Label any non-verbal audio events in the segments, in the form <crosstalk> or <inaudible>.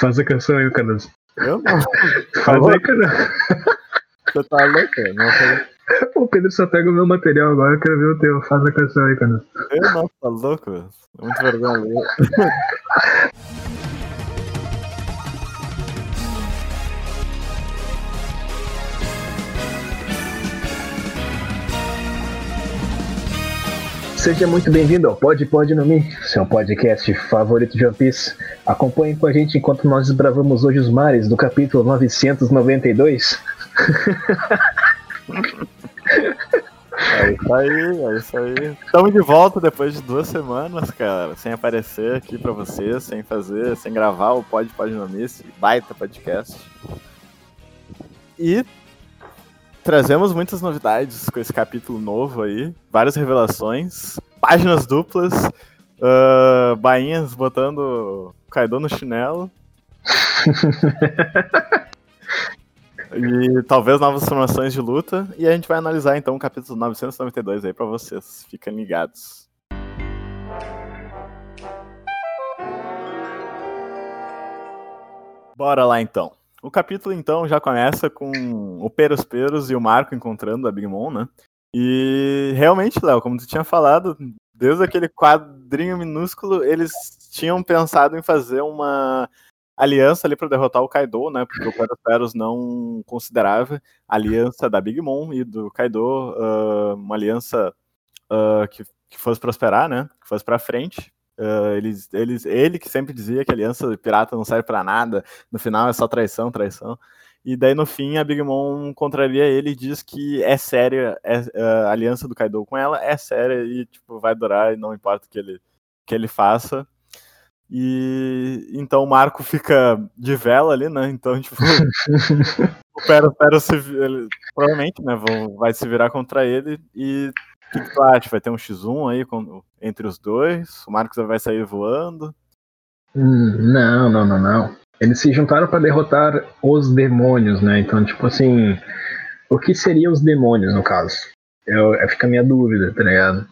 Faz a canção aí, Carlos. Eu não. <laughs> Faz aí, cara. Você tá louco? Não O Pedro só pega o meu material agora, eu quero ver o teu. Faz a canção aí, Carlos. Eu não, tá louco? velho. Muito vergonha. <laughs> Seja muito bem-vindo ao Pod Pod no Mi, seu podcast favorito de One Piece. Acompanhe com a gente enquanto nós desbravamos hoje os mares do capítulo 992. É isso aí, é isso aí. Estamos de volta depois de duas semanas, cara, sem aparecer aqui pra vocês, sem fazer, sem gravar o Pod Pod no Mi, esse baita podcast. E trazemos muitas novidades com esse capítulo novo aí, várias revelações, páginas duplas, ah, bainhas botando Kaido no chinelo. <laughs> E talvez novas formações de luta. E a gente vai analisar então o capítulo 992 aí pra vocês. Fiquem ligados. Bora lá então. O capítulo então já começa com o Peros Peros e o Marco encontrando a Big Mom, né? E realmente, Léo, como tu tinha falado, desde aquele quadrinho minúsculo, eles tinham pensado em fazer uma aliança ali para derrotar o Kaido, né? Porque o Peros não considerava a aliança da Big Mom e do Kaido ah, uma aliança ah, que, que fosse prosperar, né? Que fosse para frente. Ah, eles, eles, ele que sempre dizia que aliança pirata não serve para nada, no final é só traição, traição. E daí no fim a Big Mom contraria ele e diz que é séria, é, a aliança do Kaido com ela é séria e tipo vai durar e não importa o que ele que ele faça. E então o Marco fica de vela ali, né? Então, tipo, <laughs> o Pero, Pero se, ele, provavelmente, né, vão, vai se virar contra ele. E o que, que tu acha? Vai ter um X1 aí com- entre os dois? O Marcos vai sair voando? Hum, não, não, não, não. Eles se juntaram para derrotar os demônios, né? Então, tipo assim, o que seriam os demônios no caso? Eu, fica a minha dúvida, tá ligado?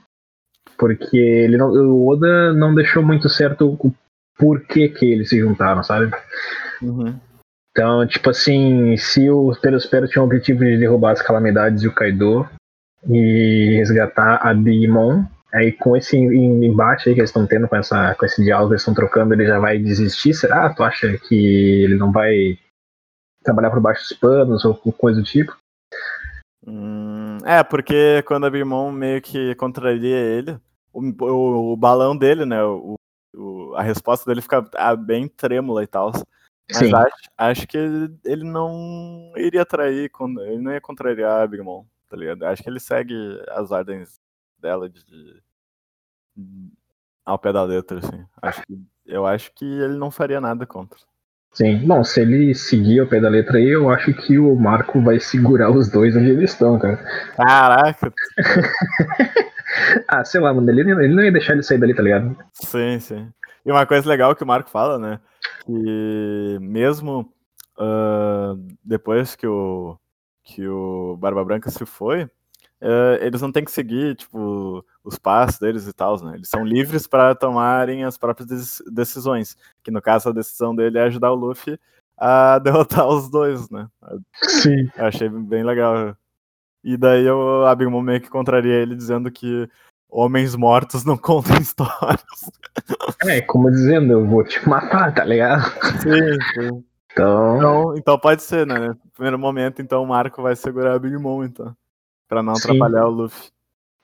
Porque ele não, o Oda não deixou muito certo o porquê que eles se juntaram, sabe? Uhum. Então, tipo assim, se o Pelos Peros tinha o objetivo de derrubar as calamidades e o Kaido e resgatar a Mom, aí com esse em- embate aí que eles estão tendo com, essa, com esse diálogo que eles estão trocando, ele já vai desistir? Será? Tu acha que ele não vai trabalhar por baixo dos panos ou coisa do tipo? Hum, é, porque quando a Big Mom meio que contraria ele, o, o, o balão dele, né? O, o- a resposta dele fica ah, bem trêmula e tal. Mas Sim. acho, acho que ele, ele não iria trair, ele não ia contrariar a Big Mom, tá ligado? Acho que ele segue as ordens dela de, de- ao pé da letra, assim. Acho que, eu acho que ele não faria nada contra. Sim. Bom, se ele seguir ao pé da letra aí, eu acho que o Marco vai segurar os dois onde eles estão, cara. Caraca! <laughs> Ah, sei lá, mano, ele, ele não ia deixar ele sair dali, tá ligado? Sim, sim. E uma coisa legal que o Marco fala, né? Que mesmo ah, depois que o, que o Barba Branca se foi, eh, eles não têm que seguir, tipo, os passos deles e tal, né? Eles são livres para tomarem as próprias deci- decisões. Que no caso a decisão dele é ajudar o Luffy a <laughs> derrotar os dois, né? Sim. Eu achei bem legal. E daí eu, a Big Mom meio que contraria ele dizendo que homens mortos não <laughs> contam histórias. É, como dizendo, eu vou te matar, tá ligado? Sim, sim. Então, Então, então pode ser, né? No primeiro momento, então o Marco vai segurar a Big Mom, então. Pra não Sim. atrapalhar o Luffy.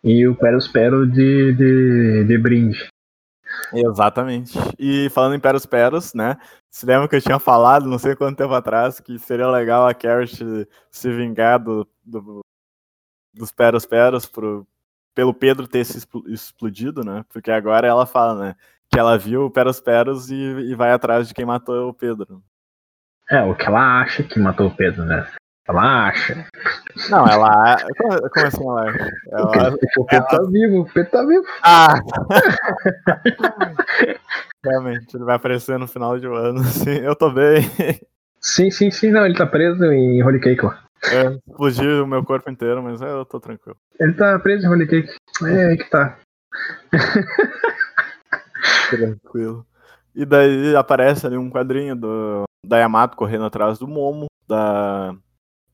e o Peros Pero de, de, de brinde. Exatamente. E falando em Peros Peros, né? Se lembra que eu tinha falado, não sei quanto tempo atrás, que seria legal a Carrot se vingar do, do- dos Peros Peros pro, pelo Pedro ter se expl- explodido, né? Porque agora ela fala, né? Que ela viu o Peros Peros e, e vai atrás de quem matou o Pedro. É, o que ela acha que matou o Pedro, né? Ela acha. Não, ela. Como, assim ela? ela o Pedro tá vivo, o Pedro tá vivo. Ah! <laughs> Realmente, ele vai aparecer no final de um ano, <laughs> assim. Eu tô bem. Sim, sim, sim, não, ele tá preso em Holy Cake lá. É, explodiu o meu corpo inteiro, mas é, eu tô tranquilo. Ele tá preso em Holy Cake. É aí que tá. Tranquilo. E daí aparece ali um quadrinho do, da Yamato correndo atrás do Momo, da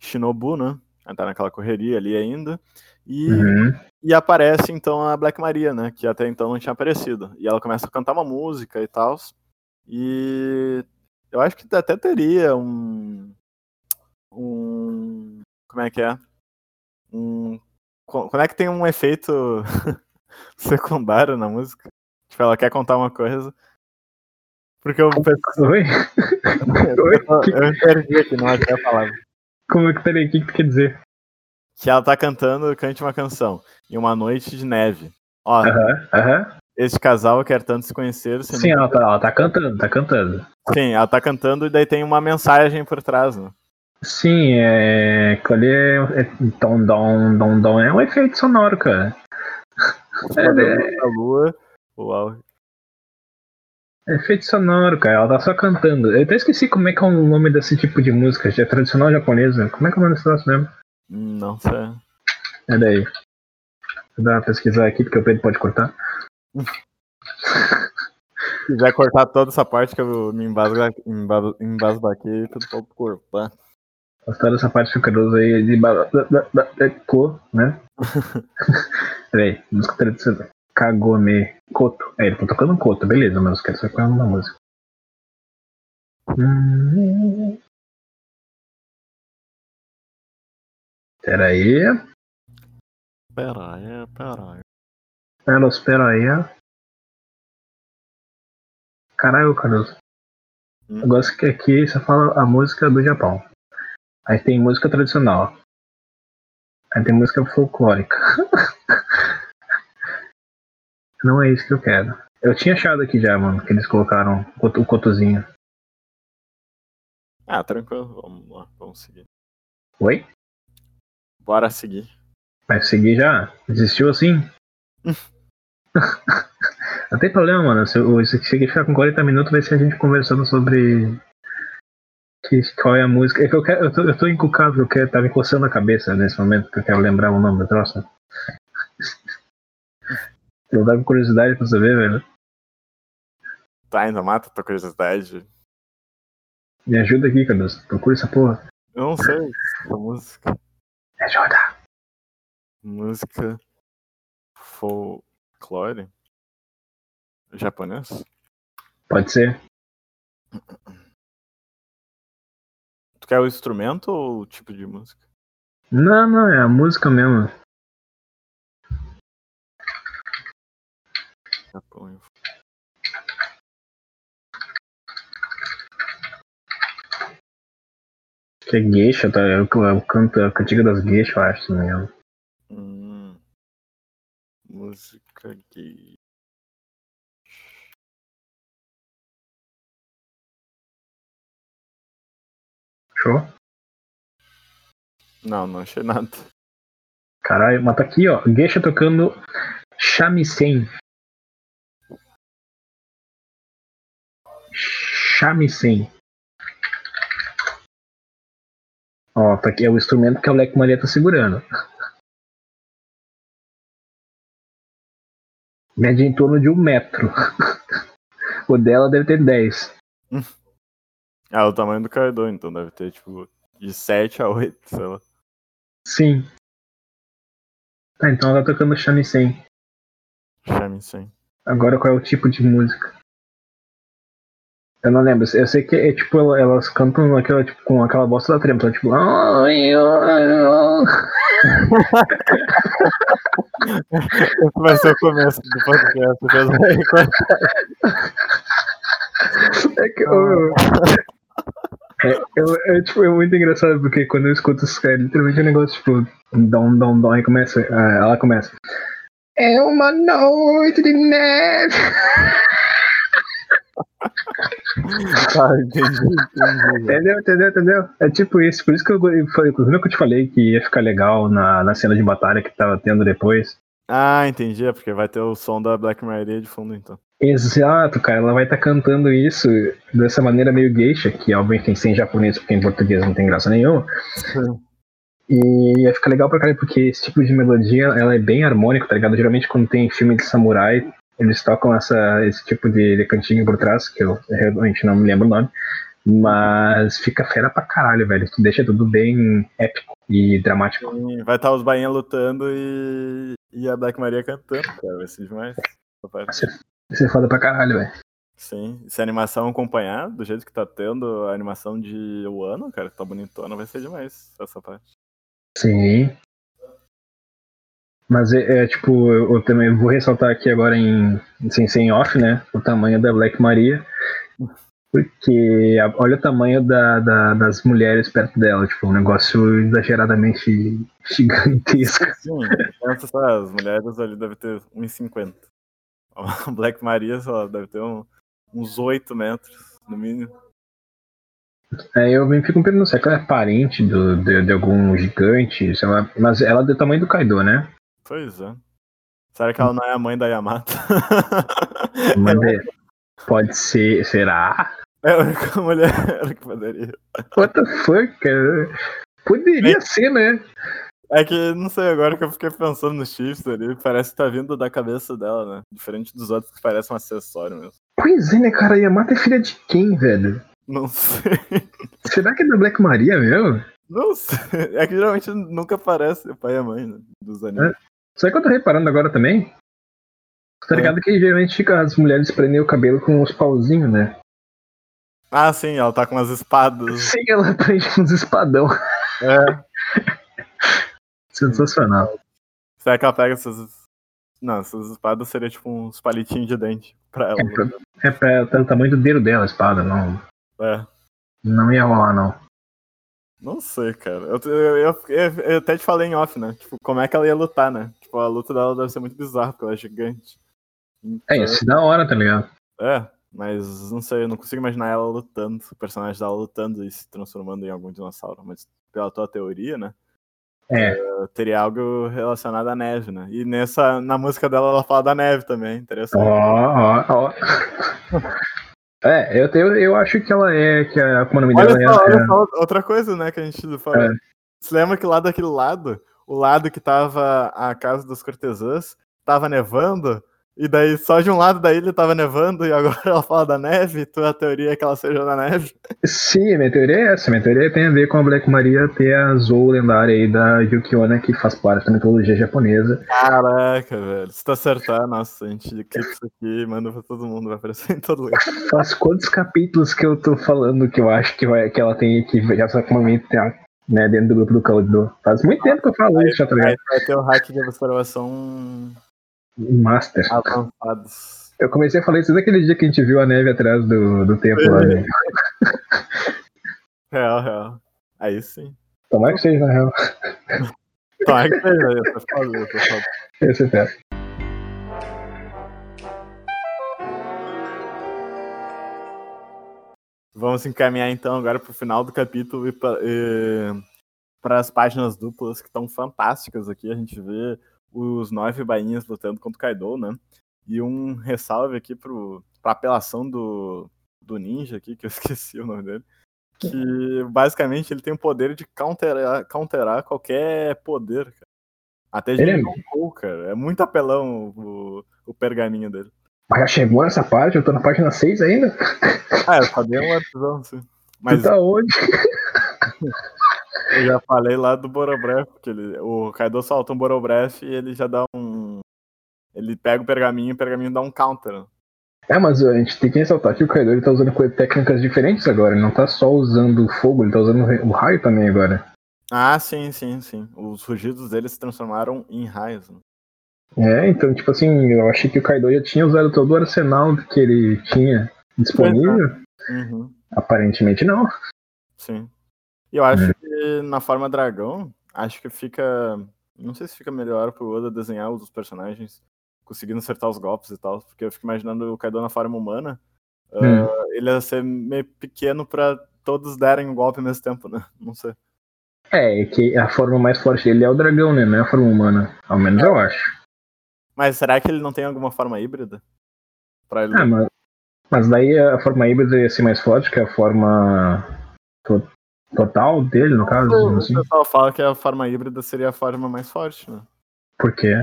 Shinobu, né? Ela tá naquela correria ali ainda. E, Uhum. e aparece então a Black Maria, né? Que até então não tinha aparecido. E ela começa a cantar uma música e tal. E eu acho que até teria um. Um. Como é que é? Um. co- Como é que tem um efeito <laughs> secundário na música? Tipo, ela quer contar uma coisa. Porque <laughs> eu, Oi? Oi? eu, eu perdi aqui, não achei a palavra. Como é que peraí? O que, que tu quer dizer? Que ela tá cantando Cante uma canção. Em uma noite de neve. Ó, Aham, aham. este casal quer tanto se conhecer. se Sim, nunca- ela tá, ela tá cantando, tá cantando. Sim, ela tá cantando e daí tem uma mensagem por trás, né? Sim, é. Aquilo ali é. é dom, dom, dom, dom. É um efeito sonoro, cara. É, a lua. Uau. É efeito sonoro, cara. Ela tá só cantando. Eu até esqueci como é que é o nome desse tipo de música. É tradicional japonesa. Como é que é o nome desse troço mesmo? Não sei. É daí. Vou dar uma pesquisar aqui, porque o Pedro pode cortar. Se quiser cortar toda essa parte que eu me embasga- emba- embasbaquei, tudo pode cortar. Gostou dessa parte ficarosa aí de ba- da- da- da- da- co, né? <laughs> Peraí, música tradicional. Kagome. Koto. É, ele tá tocando um Koto, beleza, mas eu quero saber qual é o nome da música. Hum. Pera aí, pera aí. Ela espera aí. Caralho, Carlos. Hum. Eu gosto que aqui você fala a música do Japão. Aí tem música tradicional. Aí tem música folclórica. <laughs> Não é isso que eu quero. Eu tinha achado aqui já, mano, que eles colocaram o coto- o cotozinho. Ah, tranquilo. Vamos lá, vamos seguir. Oi? Bora seguir. Vai seguir já? Desistiu assim? <laughs> Não tem problema, mano. Se eu- se aqui ficar com 40 minutos, vai ser a gente conversando sobre. Que, qual é a música. É que eu, quero, eu, tô, eu tô encucado, eu quero, tá me coçando a cabeça nesse momento, que eu quero lembrar o nome do troço. Eu dava curiosidade pra saber, velho. Tá, ainda mata tua curiosidade. Me ajuda aqui, Carlos. Procura essa porra. Eu não sei. Essa música. Me ajuda. Música. Folclore? Japonês? Pode ser? Tu quer o instrumento ou o tipo de música? Não, não, é a música mesmo. Japão. Que é geisha, tá? É o, é canto, é a cantiga das geishas, eu acho, se não me engano. Hum, música gay. Show? Não, não achei nada. Caralho, mas tá aqui, ó. Geisha tocando shamisen. Shamisen. Ó, tá aqui é o instrumento que a Black Maria tá segurando. Mede em torno de um metro. o dela deve ter 10. <laughs> Ah, o tamanho do Kaido, então deve ter, tipo, de 7 a 8, sei lá. Sim. Tá, então ela tá tocando shamisen. Shamisen. Agora qual é o tipo de música? Eu não lembro. Eu sei que é tipo, ela- elas cantam aquela, tipo, com aquela voz da trempa, tipo. Esse vai ser o começo do podcast. cortar. É que eu, é, eu- é, tipo, é muito engraçado porque quando eu escuto isso, é literalmente um negócio tipo. Dom, dom, dom, e começa. ah, Ela começa. É uma noite de neve. Tá, <laughs> entendi, entendi. Entendeu, entendeu, entendeu? É tipo isso. Por isso que eu inclusive que eu te falei que ia ficar legal na, na cena de batalha que tava tendo depois. Ah, entendi. É porque vai ter o som da Black Maria de fundo, então. Exato, cara. Ela vai estar cantando isso dessa maneira meio geisha, que obviamente tem que ser em japonês, porque em português não tem graça nenhuma. E ia ficar legal pra caralho, porque esse tipo de melodia ela é bem harmônico, tá ligado? Geralmente quando tem filme de samurai, eles tocam essa, esse tipo de, de cantinho por trás, que eu realmente não me lembro o nome. Mas fica fera pra caralho, velho. Tu deixa tudo bem épico e dramático. Sim, vai estar os bainhas lutando e, e a Black Maria cantando, cara. Vai ser demais. Vai ser, vai ser foda pra caralho, velho. Sim, se a animação acompanhar do jeito que tá tendo a animação de Wano, cara, tá bonitona, vai ser demais essa parte. Sim. Mas é, é tipo, eu, eu, também vou ressaltar aqui agora em sem, sem off, né? O tamanho da Black Maria. Porque olha o tamanho da, da, das mulheres perto dela, tipo, um negócio exageradamente gigantesco. Sim, pensa só, as mulheres ali devem ter 1,50. A Black Maria só deve ter um, uns 8 metros, no mínimo. É, eu me fico perguntando se ela é parente do, de, de, algum gigante, sei lá, mas ela é do tamanho do Kaido, né? Pois é. Será que ela não é a mãe da Yamato? <laughs> Mas pode ser, será? É a única mulher que poderia. What the fuck, cara? Poderia é. ser, né? É que, não sei, agora que eu fiquei pensando no Chiefs ali, parece que tá vindo da cabeça dela, né? Diferente dos outros que parece um acessório mesmo. Pois é, né, cara? Yamato é filha de quem, velho? Não sei. Será que é da Black Maria mesmo? Não sei. É que geralmente nunca aparece o pai e a mãe né, dos animes. Sabe o que eu tô reparando agora também? Tá ligado é. que geralmente fica, as mulheres prendem o cabelo com os pauzinhos, né? Ah, sim, ela tá com umas espadas. <laughs> Sim, ela prende uns espadão. É. <laughs> Sensacional. Será que ela pega essas. Não, essas espadas seriam tipo uns palitinhos de dente pra ela. É, pra, é pra, pelo tamanho do dedo dela a espada, não. É. Não ia rolar, não. Não sei, cara. Eu, eu, eu, eu, até te falei em off, né? Tipo, como é que ela ia lutar, né? Tipo, a luta dela deve ser muito bizarra, porque ela é gigante. Então, é, isso da hora, tá ligado? É, mas não sei, eu não consigo imaginar ela lutando, o personagem dela lutando e se transformando em algum dinossauro. Mas pela tua teoria, né? É. Uh, teria algo relacionado à neve, né? E nessa, na música dela ela fala da neve também, interessante. Ó, ó, ó. <laughs> É, eu, eu, eu acho que ela é, que a, como o nome olha dela só, é, olha só, outra coisa, né, que a gente falou. É. Você lembra que lá daquele lado, o lado que tava a casa das cortesãs, tava nevando, e daí só de um lado da ilha tava nevando e agora <laughs> ela fala da neve, tua teoria é que ela seja da neve? Sim, minha teoria é essa. Minha teoria tem a ver com a Black Maria ter a Zou lendária aí da Yukiona, que faz parte da mitologia japonesa. Caraca, velho. Se tu acertar, nossa, a gente clica isso aqui manda pra todo mundo, vai aparecer <laughs> em todo lugar. Faz quantos capítulos que eu tô falando que eu acho que, vai, que ela tem que já só com momento né, dentro do grupo do Caldo. Faz muito tempo que eu falo isso, já tá ligado? Vai ter o hack de observação Master. Avançados. Eu comecei a falar isso naquele dia que a gente viu a neve atrás do, do templo lá, né? <laughs> Real, real. Aí sim. Tomara que seja, na real. Tomara que seja, eu tô falando, eu tô falando. Esse é Vamos encaminhar então agora para o final do capítulo e para as páginas duplas que estão fantásticas aqui. A gente vê os nove bainhas lutando contra o Kaido, né? E um ressalve aqui pro, pra apelação do, do ninja aqui, que eu <laughs> esqueci o nome dele. Que basicamente ele tem o poder de counterar, counterar qualquer poder, cara. Até de é... Cara. É muito apelão o, o pergaminho dele. Mas já chegou nessa parte? Eu tô na página 6 ainda? Ah, eu só dei um episódio, sim. Mas... Tu tá onde? <laughs> Eu já falei lá do Borobref, que ele, o Kaido solta um Borobref e ele já dá um. Ele pega o pergaminho e o pergaminho dá um counter. É, mas a gente tem que ressaltar que o Kaido ele tá usando técnicas diferentes agora. Ele não tá só usando o fogo, ele tá usando o raio também agora. Ah, sim, sim, sim. Os rugidos dele se transformaram em raios. Né? É, então, tipo assim, eu achei que o Kaido já tinha usado todo o arsenal que ele tinha disponível. Uhum. Aparentemente não. Sim. E eu acho é. que na forma dragão, acho que fica. Não sei se fica melhor pro Oda desenhar os personagens conseguindo acertar os golpes e tal, porque eu fico imaginando o Kaido na forma humana. Hum. Uh, ele ia ser meio pequeno para todos derem um golpe ao mesmo tempo, né? Não sei. É, que a forma mais forte dele é o dragão, né? Não é a forma humana. Ao menos é. eu acho. Mas será que ele não tem alguma forma híbrida? Pra ele... Ah, mas, mas daí a forma híbrida ia ser mais forte que a forma total dele, no caso? O assim. pessoal fala que a forma híbrida seria a forma mais forte, né? Por quê?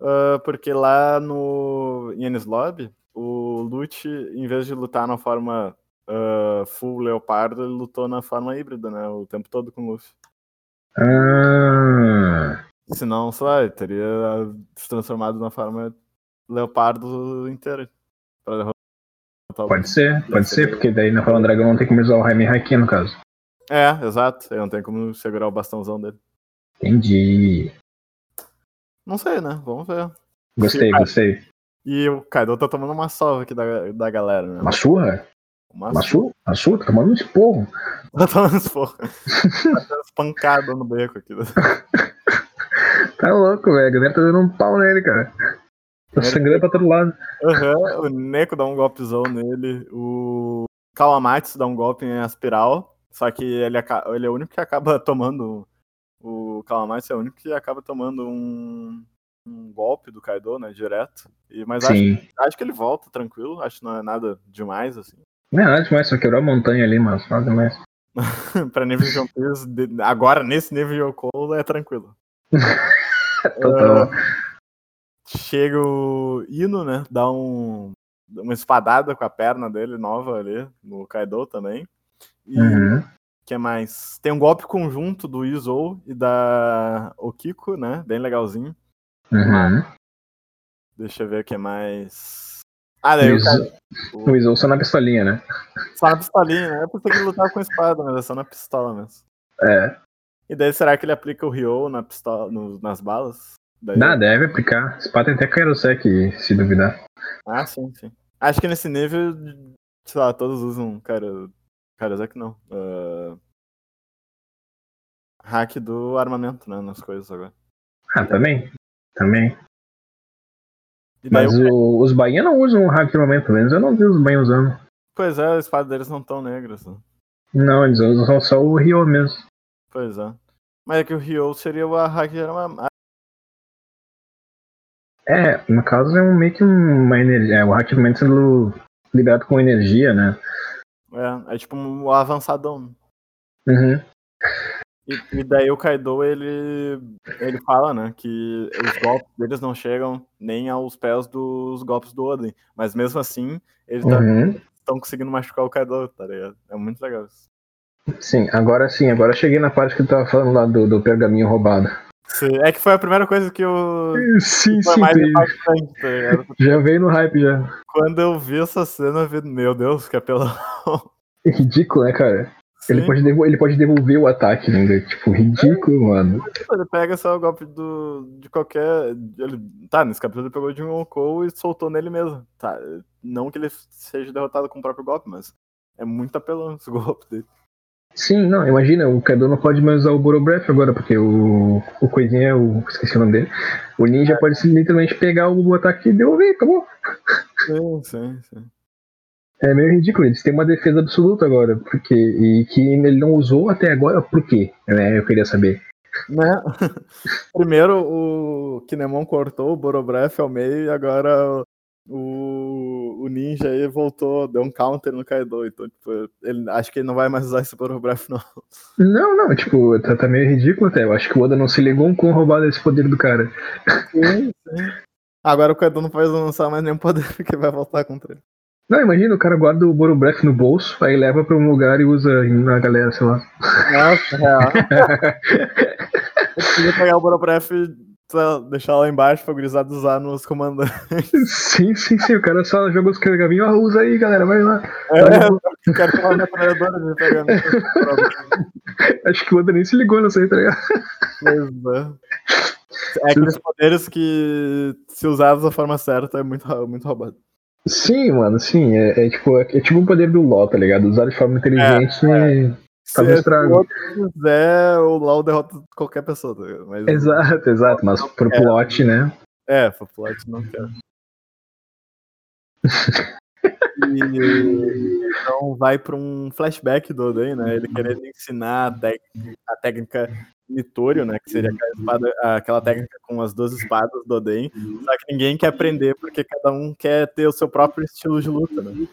uh, porque lá no Ienis Lobby, o Lute, em vez de lutar na forma uh, full leopardo, ele lutou na forma híbrida, né? O tempo todo com o Luffy. Ah, Senão, sei lá, ele teria se transformado na forma leopardo inteira. Pra derrotar o pode ser, pode ser, porque daí na forma dragão não tem como usar o Raimi Haki, no caso. É, exato. Ele não tem como segurar o bastãozão dele. Entendi. Não sei, né? Vamos ver. Gostei, Sim, gostei. E o Kaido tá tomando uma salva aqui da, da galera, né? Uma surra? Uma Uma surra? Uma surra? Tá tomando um esporro. Tá tomando esporro. Tá dando pancada no beco aqui. <laughs> Tá louco, velho. A galera tá dando um pau nele, cara. Tá sangrando pra todo lado. Uhum, o Neko dá um golpezão nele. O Kawamatsu dá um golpe em espiral. Só que ele, ele é o único que acaba <laughs> tomando. O Kawamatsu é o único que acaba tomando um, um golpe do Kaido, né? Direto. E, mas acho, acho que ele volta tranquilo. Acho que não é nada demais, assim. Não é nada demais, só quebrou a montanha ali, mas nada demais. <laughs> pra nível de One Piece, agora nesse nível de Yoko é tranquilo. <laughs> Total. Chega o Ino, né? Dá um, uma espadada com a perna dele nova ali, no Kaido também. E o Uhum. que mais? Tem um golpe conjunto do Izou e da Okiko, né? Bem legalzinho. Uhum. Deixa eu ver o que mais. Ah, daí O Kaido. O Izou <laughs> só na pistolinha, né? Só na pistolinha, né? Eu pensei que ele lutava com espada, mas é só na pistola mesmo. É. E daí será que ele aplica o Ryo na pistola, no- nas balas? Daí- Dá, deve aplicar. Spa tem até Kairosek, se duvidar. Ah, sim, sim. Acho que nesse nível, sei lá, todos usam cara. Karozaki não. ah, hack do armamento, né? Nas coisas agora. Ah, também. Também. Mas o- o- os bainhas não usam o hack de armamento, pelo menos eu não vi os bainhas usando. Pois é, a espada deles não tão negras. Né? Não, eles usam só o Ryo mesmo. Pois é. Mas é que o Ryo seria o hack de armamento. É, no caso é um, meio que um- uma energia. É, o hack de armamento sendo ligado com energia, né? É, é tipo um avançadão. Uhum. E, e daí o Kaido, ele, ele fala, né, que os golpes deles não chegam nem aos pés dos golpes do Oden. Mas mesmo assim, eles Uhum. estão conseguindo machucar o Kaido, tá ligado? É muito legal isso. Sim, agora sim, agora cheguei na parte que tu tava falando lá do, do pergaminho roubado. Sim, É que foi a primeira coisa que eu. Sim, Foi sim, mais impactante, tá ligado? já veio no hype já. Quando eu vi essa cena, eu vi, meu Deus, que apelão. É ridículo, né, cara? Ele pode, devo- ele pode devolver o ataque ainda. Tipo, ridículo, mano. ele pega só o golpe do, de qualquer. Ele, tá, nesse capítulo ele pegou de um Yonkou e soltou nele mesmo. Tá, não que ele seja derrotado com o próprio golpe, mas é muito apelão esse <laughs> golpe dele. Sim, não, imagina, o Kaido não pode mais usar o Borobreath agora, porque o, o coisinha, é o, esqueci o nome dele, o ninja pode sim, literalmente pegar o ataque e devolver, acabou. Sim, sim, sim. É meio ridículo, eles têm uma defesa absoluta agora, porque, e que ele não usou até agora, por quê? É, eu queria saber. Né? <laughs> Primeiro o Kinemon cortou o Borobref ao meio e agora o, o Ninja aí voltou, deu um counter no Kaido. Então, tipo, ele, acho que ele não vai mais usar esse Borobref, não. Não, não, tipo, tá, tá meio ridículo até, eu acho que o Oda não se ligou com roubado esse poder do cara. Sim, sim. Agora o Kaido não pode lançar mais nenhum poder <laughs> porque vai voltar contra ele. Não, imagina, o cara guarda o Borobreath no bolso, aí leva pra um lugar e usa na galera, sei lá. Nossa, real. <laughs> Eu queria pegar o Borobref sei lá, deixar lá embaixo pra gurizada usar nos comandantes. sim, sim, sim, o cara só joga os carregavinhos, ó, usa aí, galera, vai lá. É, eu quero ter uma metralhadora de pegar no Acho que o Oda nem se ligou nessa aí, tá ligado? Pois é. É aqueles poderes que, se usados da forma certa, é muito, muito roubado. Sim, mano, sim. É, é tipo, é, é tipo o poder do LoL, tá ligado? Usar de forma inteligente. Se Talvez se traga. o outro quiser, o LoL derrota qualquer pessoa. tá ligado? Mas, Exato, exato. Mas pro É. plot, né? É, pro plot não quero. E, então vai para um flashback do Oden, né? Ele querendo ensinar a, tec- a técnica Mitorio, né? Que seria aquela, espada- aquela técnica com as duas espadas do Oden. Só que ninguém quer aprender porque cada um quer ter o seu próprio estilo de luta, né?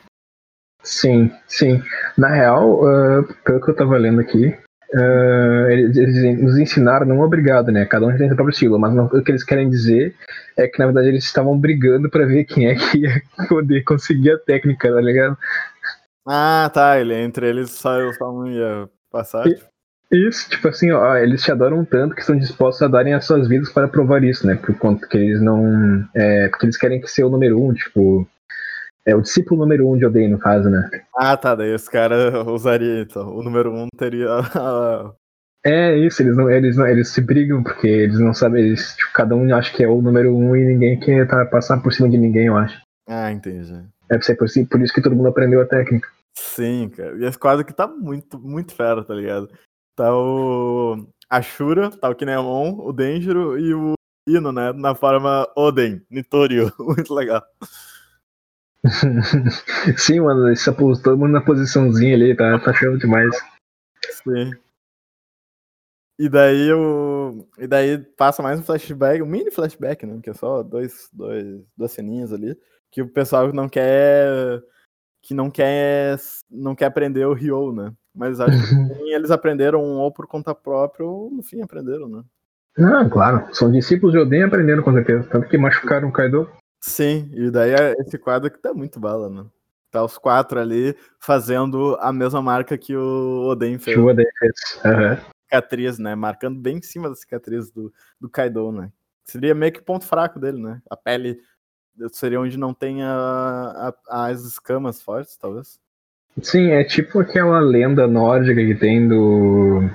Sim, sim. Na real, ah, pelo que eu tava lendo aqui, Uh, eles, eles, nos ensinaram, não obrigado, né? Cada um tem seu próprio estilo, mas não, o que eles querem dizer é que na verdade eles estavam brigando para ver quem é que ia <laughs> poder conseguir a técnica, tá ligado? Ah, tá. Ele, entre eles só, só um ia passar. E, tipo. Isso, tipo assim, ó, eles te adoram tanto que estão dispostos a darem as suas vidas para provar isso, né? Por conta que eles não. É, porque eles querem que ser o número um, tipo. É o discípulo número um de Odeio, no caso, né? Ah, tá. Daí os caras <laughs> usariam, então. O número um teria. é isso, eles não, eles não, eles se brigam, porque eles não sabem. Eles, tipo, cada um acha que é o número um e ninguém quer tá, passar por cima de ninguém, eu acho. Ah, entendi. Deve ser por, por isso que todo mundo aprendeu a técnica. Sim, cara. E esse quadro que tá muito, muito fera, tá ligado? Tá o Ashura, tá o Kinemon, o Denjiro e o Ino, né? Na forma Oden, Nitorio. <laughs> Muito legal. <laughs> Sim, mano, todo mundo na posiçãozinha ali, tá, tá achando demais. Sim. E daí o. E daí passa mais um flashback, um mini flashback, né? Que é só dois, dois, duas ceninhas ali. Que o pessoal não quer. Que não quer. Não quer aprender o Ryo, né? Mas acho que <laughs> eles aprenderam ou por conta própria, ou no fim aprenderam, né? Não, claro. São discípulos de Oden aprendendo com certeza. Tanto que machucaram o Kaido. Sim, e daí é esse quadro que tá muito bala, né? Tá os quatro ali fazendo a mesma marca que o Oden fez. Que o Oden fez. Uhum. Cicatriz, né? Marcando bem em cima da cicatriz do, do Kaido, né? Seria meio que o ponto fraco dele, né? A pele seria onde não tem a, a, as escamas fortes, talvez. Sim, é tipo aquela lenda nórdica que tem do.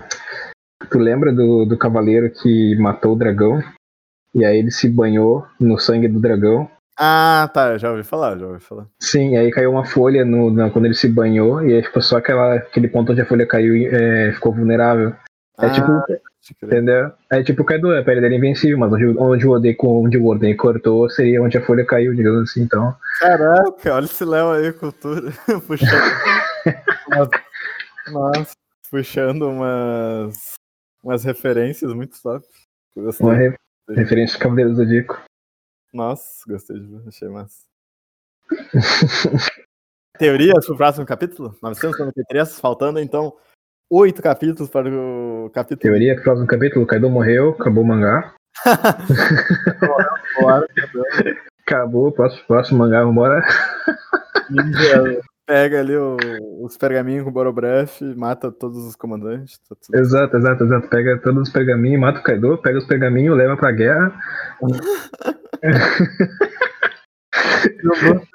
Tu lembra do, do cavaleiro que matou o dragão? E aí ele se banhou no sangue do dragão. Ah, tá, já ouvi falar, já ouvi falar. Sim, aí caiu uma folha no, no quando ele se banhou, e aí ficou só aquela, aquele ponto onde a folha caiu e é, ficou vulnerável. É ah, tipo. Entendeu? É tipo Kaido, a pele dele é invencível, mas onde, onde o Oden, onde o Oden cortou seria onde a folha caiu, digamos assim, então. Caraca, olha esse Léo aí, cultura. <laughs> puxando. Nossa, puxando umas, umas referências muito top. Uma re referência de Cavaleiros do Dico. Nossa, gostei de ver, achei massa. <laughs> Teorias pro próximo capítulo? 993, faltando então oito capítulos para o capítulo. Teoria que próximo capítulo, Kaido morreu, acabou o mangá. <laughs> acabou, próximo, próximo mangá, vambora. Ninja <laughs> pega ali o, os pergaminhos com o Borobref, mata todos os comandantes. Tá exato, exato, exato. Pega todos os pergaminhos, mata o Kaido, pega os pergaminhos, leva pra guerra.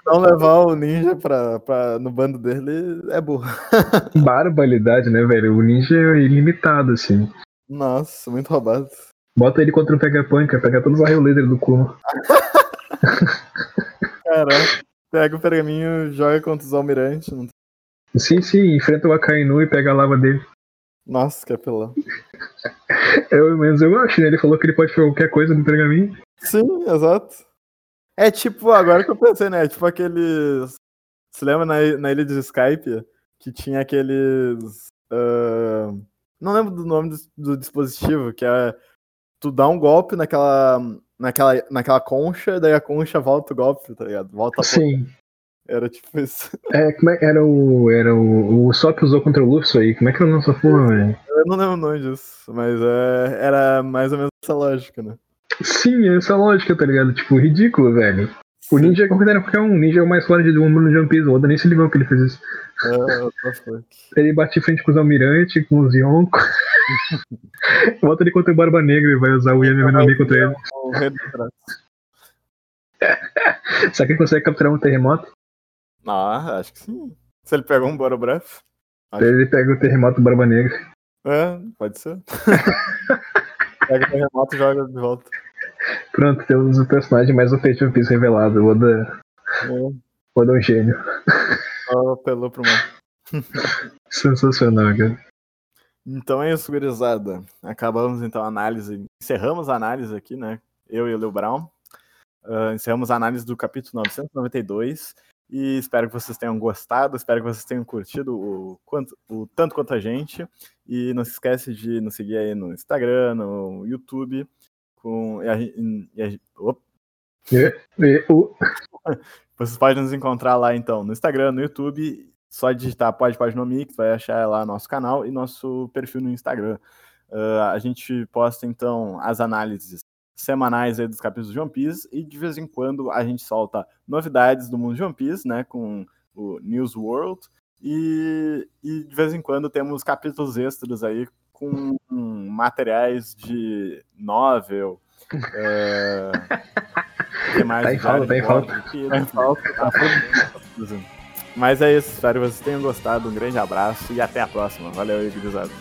Não levar o ninja pra, pra, no bando dele é burro. Barbaridade, né, velho? O ninja é ilimitado, assim. Nossa, muito roubado. Bota ele contra o pega todos os raios laser do Kuma. Caraca, pega o pergaminho, joga contra os almirantes. Não... Sim, sim, enfrenta o Akainu e pega a lava dele. Nossa, que apelão. <laughs> eu, menos eu acho, né? Ele falou que ele pode fazer qualquer coisa no pergaminho. Sim, exato. É tipo, agora que eu pensei, né? Tipo aqueles. Você lembra na, na ilha de Skype? Que tinha aqueles. Uh... Não lembro do nome do, do, dispositivo, que é. Tu dá um golpe naquela, naquela, naquela concha, daí a concha volta o golpe, tá ligado? Volta a Sim. Era tipo isso. É, como é, era o. Era o. O Sop usou contra o Luffy aí. Como é que era o nosso porra, velho? Eu não lembro o nome disso, mas é, era mais ou menos essa lógica, né? Sim, essa lógica, tá ligado? Tipo, ridículo, velho. O Ninja é considerado qualquer um. O Ninja é o mais forte do mundo no Jump Piece. O Oda nem se ligou que ele fez isso. É, ele bate em frente com os almirantes, com os Yonko. <laughs> Volta ele contra o Barba Negra e vai usar o Yami contra ele. Será que ele consegue capturar um terremoto? Ah, acho que sim. Se ele pegou um Borobref. Acho... Ele pega o terremoto do Barba Negra. É, pode ser. <laughs> Pega o terremoto e joga de volta. Pronto, temos o personagem mais ofensivo Piece revelado. O Oda. É. Oda é um gênio. Só apelou pro mano. <laughs> Sensacional, cara. Então é isso, gurizada. Acabamos então a análise. Encerramos a análise aqui, né? Eu e o Leo Brown. Uh, encerramos a análise do capítulo 992. E espero que vocês tenham gostado, espero que vocês tenham curtido o, quanto, o tanto quanto a gente. E não se esquece de nos seguir aí no Instagram, no YouTube. Com, e a, e a, <laughs> Vocês podem nos encontrar lá então no Instagram, no YouTube, só digitar Pode Página Mix, vai achar lá nosso canal e nosso perfil no Instagram. Uh, a gente posta então as análises semanais dos capítulos de One Piece e de vez em quando a gente solta novidades do mundo de One Piece, né, com o News World e, e de vez em quando temos capítulos extras aí com materiais de novel. É... que mais? Falta, tem falta. Tem falta, tá Mas é isso, espero que vocês tenham gostado. Um grande abraço e até a próxima. Valeu aí, gurizada.